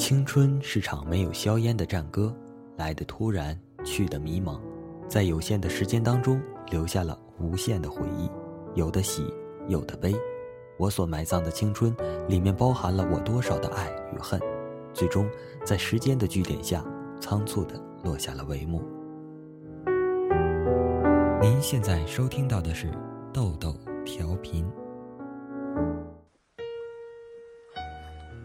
青春是场没有硝烟的战歌，来的突然，去的迷茫，在有限的时间当中留下了无限的回忆，有的喜，有的悲。我所埋葬的青春，里面包含了我多少的爱与恨，最终在时间的据点下，仓促的落下了帷幕。您现在收听到的是豆豆调频。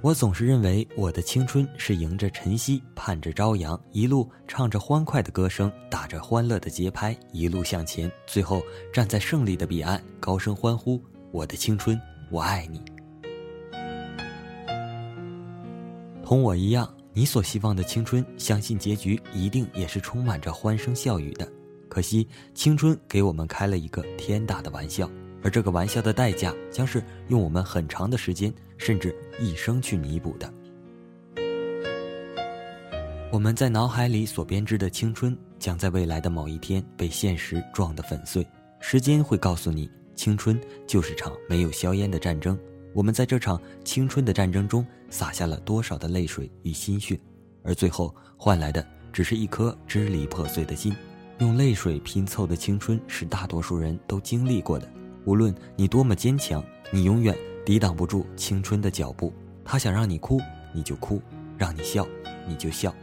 我总是认为我的青春是迎着晨曦，盼着朝阳，一路唱着欢快的歌声，打着欢乐的节拍，一路向前，最后站在胜利的彼岸，高声欢呼：“我的青春，我爱你！”同我一样，你所希望的青春，相信结局一定也是充满着欢声笑语的。可惜，青春给我们开了一个天大的玩笑。而这个玩笑的代价，将是用我们很长的时间，甚至一生去弥补的。我们在脑海里所编织的青春，将在未来的某一天被现实撞得粉碎。时间会告诉你，青春就是场没有硝烟的战争。我们在这场青春的战争中，洒下了多少的泪水与心血，而最后换来的，只是一颗支离破碎的心。用泪水拼凑的青春，是大多数人都经历过的。无论你多么坚强，你永远抵挡不住青春的脚步。他想让你哭，你就哭；让你笑，你就笑。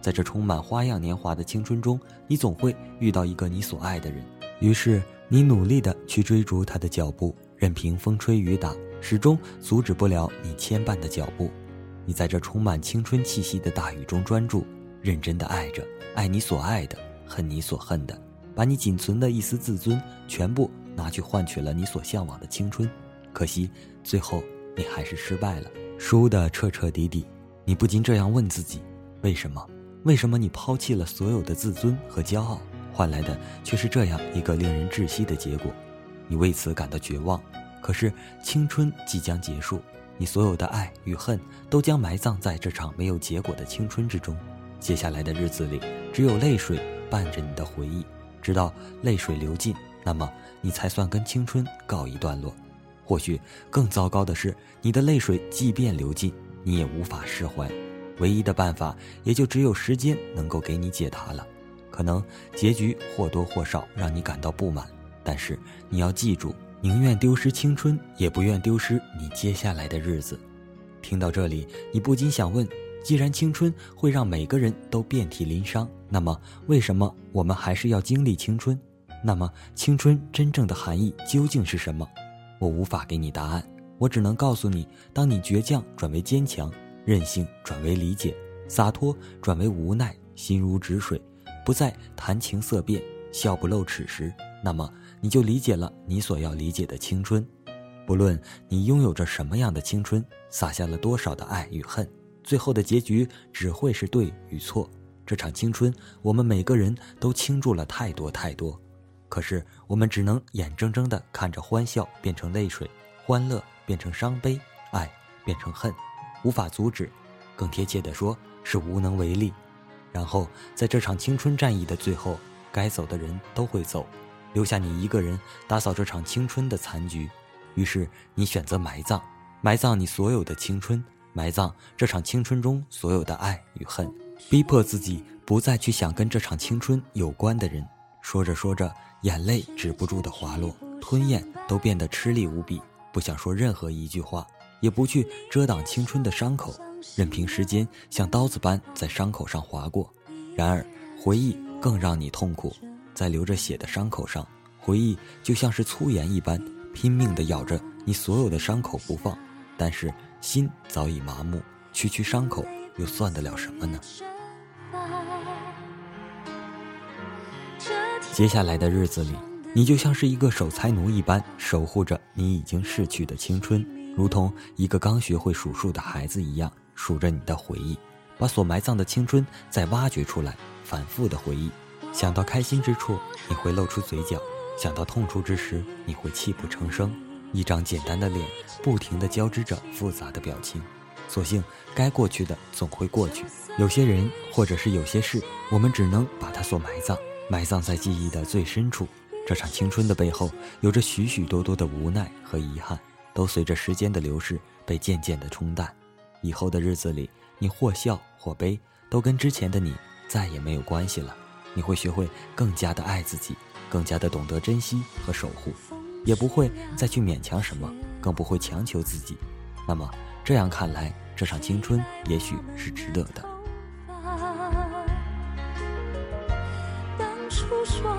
在这充满花样年华的青春中，你总会遇到一个你所爱的人。于是，你努力的去追逐他的脚步，任凭风吹雨打，始终阻止不了你牵绊的脚步。你在这充满青春气息的大雨中专注，认真的爱着，爱你所爱的，恨你所恨的，把你仅存的一丝自尊全部。拿去换取了你所向往的青春，可惜最后你还是失败了，输得彻彻底底。你不禁这样问自己：为什么？为什么你抛弃了所有的自尊和骄傲，换来的却是这样一个令人窒息的结果？你为此感到绝望。可是青春即将结束，你所有的爱与恨都将埋葬在这场没有结果的青春之中。接下来的日子里，只有泪水伴着你的回忆，直到泪水流尽。那么，你才算跟青春告一段落。或许更糟糕的是，你的泪水即便流尽，你也无法释怀。唯一的办法，也就只有时间能够给你解答了。可能结局或多或少让你感到不满，但是你要记住，宁愿丢失青春，也不愿丢失你接下来的日子。听到这里，你不禁想问：既然青春会让每个人都遍体鳞伤，那么为什么我们还是要经历青春？那么，青春真正的含义究竟是什么？我无法给你答案，我只能告诉你：当你倔强转为坚强，任性转为理解，洒脱转为无奈，心如止水，不再谈情色变，笑不露齿时，那么你就理解了你所要理解的青春。不论你拥有着什么样的青春，洒下了多少的爱与恨，最后的结局只会是对与错。这场青春，我们每个人都倾注了太多太多。可是我们只能眼睁睁地看着欢笑变成泪水，欢乐变成伤悲，爱变成恨，无法阻止，更贴切地说是无能为力。然后在这场青春战役的最后，该走的人都会走，留下你一个人打扫这场青春的残局。于是你选择埋葬，埋葬你所有的青春，埋葬这场青春中所有的爱与恨，逼迫自己不再去想跟这场青春有关的人。说着说着。眼泪止不住的滑落，吞咽都变得吃力无比，不想说任何一句话，也不去遮挡青春的伤口，任凭时间像刀子般在伤口上划过。然而，回忆更让你痛苦，在流着血的伤口上，回忆就像是粗盐一般，拼命地咬着你所有的伤口不放。但是心早已麻木，区区伤口又算得了什么呢？接下来的日子里，你就像是一个守财奴一般，守护着你已经逝去的青春，如同一个刚学会数数的孩子一样，数着你的回忆，把所埋葬的青春再挖掘出来，反复的回忆。想到开心之处，你会露出嘴角；想到痛处之时，你会泣不成声。一张简单的脸，不停地交织着复杂的表情。所幸，该过去的总会过去。有些人，或者是有些事，我们只能把它所埋葬。埋葬在记忆的最深处，这场青春的背后，有着许许多多的无奈和遗憾，都随着时间的流逝被渐渐的冲淡。以后的日子里，你或笑或悲，都跟之前的你再也没有关系了。你会学会更加的爱自己，更加的懂得珍惜和守护，也不会再去勉强什么，更不会强求自己。那么这样看来，这场青春也许是值得的。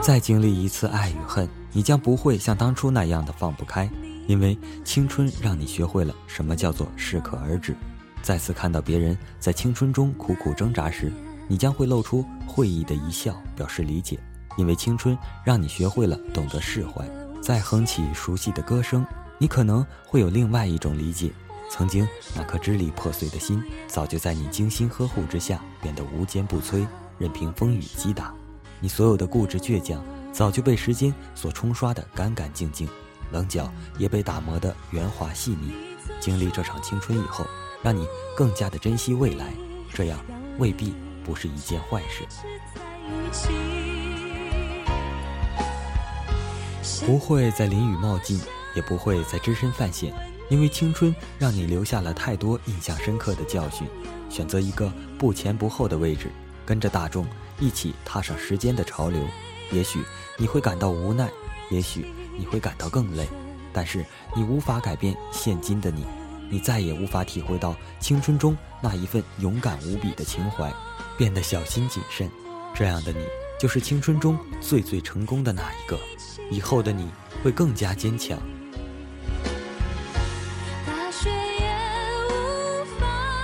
再经历一次爱与恨，你将不会像当初那样的放不开，因为青春让你学会了什么叫做适可而止。再次看到别人在青春中苦苦挣扎时，你将会露出会意的一笑，表示理解，因为青春让你学会了懂得释怀。再哼起熟悉的歌声，你可能会有另外一种理解。曾经那颗支离破碎的心，早就在你精心呵护之下变得无坚不摧，任凭风雨击打。你所有的固执倔强，早就被时间所冲刷得干干净净，棱角也被打磨得圆滑细腻。经历这场青春以后，让你更加的珍惜未来，这样未必不是一件坏事。不会在淋雨冒进，也不会再只身犯险，因为青春让你留下了太多印象深刻的教训。选择一个不前不后的位置，跟着大众。一起踏上时间的潮流，也许你会感到无奈，也许你会感到更累，但是你无法改变现今的你，你再也无法体会到青春中那一份勇敢无比的情怀，变得小心谨慎。这样的你，就是青春中最最成功的那一个。以后的你会更加坚强。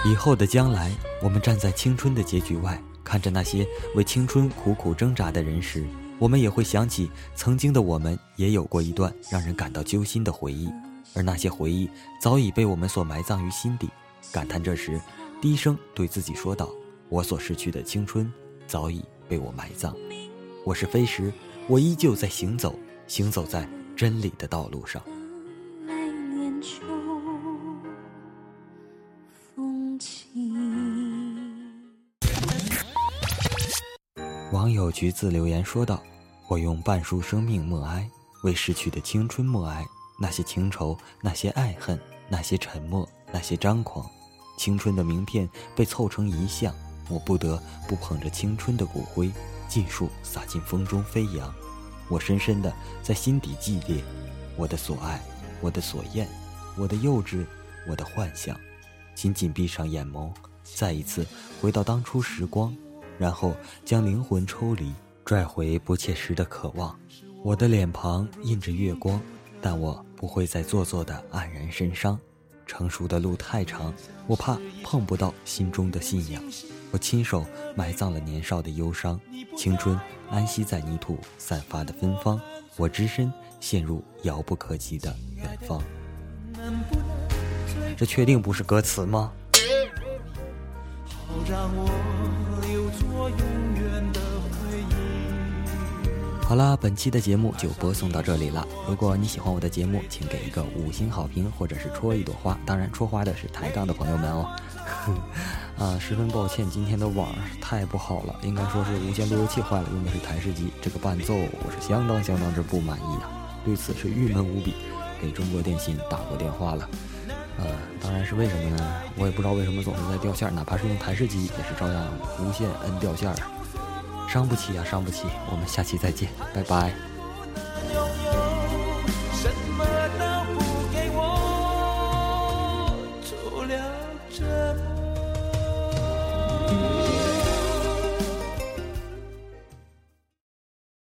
以后的将来，我们站在青春的结局外。看着那些为青春苦苦挣扎的人时，我们也会想起曾经的我们，也有过一段让人感到揪心的回忆，而那些回忆早已被我们所埋葬于心底。感叹这时，低声对自己说道：“我所失去的青春，早已被我埋葬。我是飞石，我依旧在行走，行走在真理的道路上。”橘子留言说道：“我用半数生命默哀，为逝去的青春默哀。那些情仇，那些爱恨，那些沉默，那些张狂。青春的名片被凑成遗像，我不得不捧着青春的骨灰，尽数洒进风中飞扬。我深深的在心底祭奠我的所爱，我的所厌，我的幼稚，我的幻想。紧紧闭上眼眸，再一次回到当初时光。”然后将灵魂抽离，拽回不切实的渴望。我的脸庞印着月光，但我不会再做作的黯然神伤。成熟的路太长，我怕碰不到心中的信仰。我亲手埋葬了年少的忧伤，青春安息在泥土散发的芬芳。我只身陷入遥不可及的远方。这确定不是歌词吗？好让我好了，本期的节目就播送到这里了。如果你喜欢我的节目，请给一个五星好评，或者是戳一朵花。当然，戳花的是抬杠的朋友们哦。啊，十分抱歉，今天的网太不好了，应该说是无线路由器坏了，用的是台式机。这个伴奏我是相当相当之不满意啊，对此是郁闷无比，给中国电信打过电话了。呃，当然是为什么呢？我也不知道为什么总是在掉线，哪怕是用台式机也是照样无限摁掉线。伤不起呀，伤不起！我们下期再见，拜拜。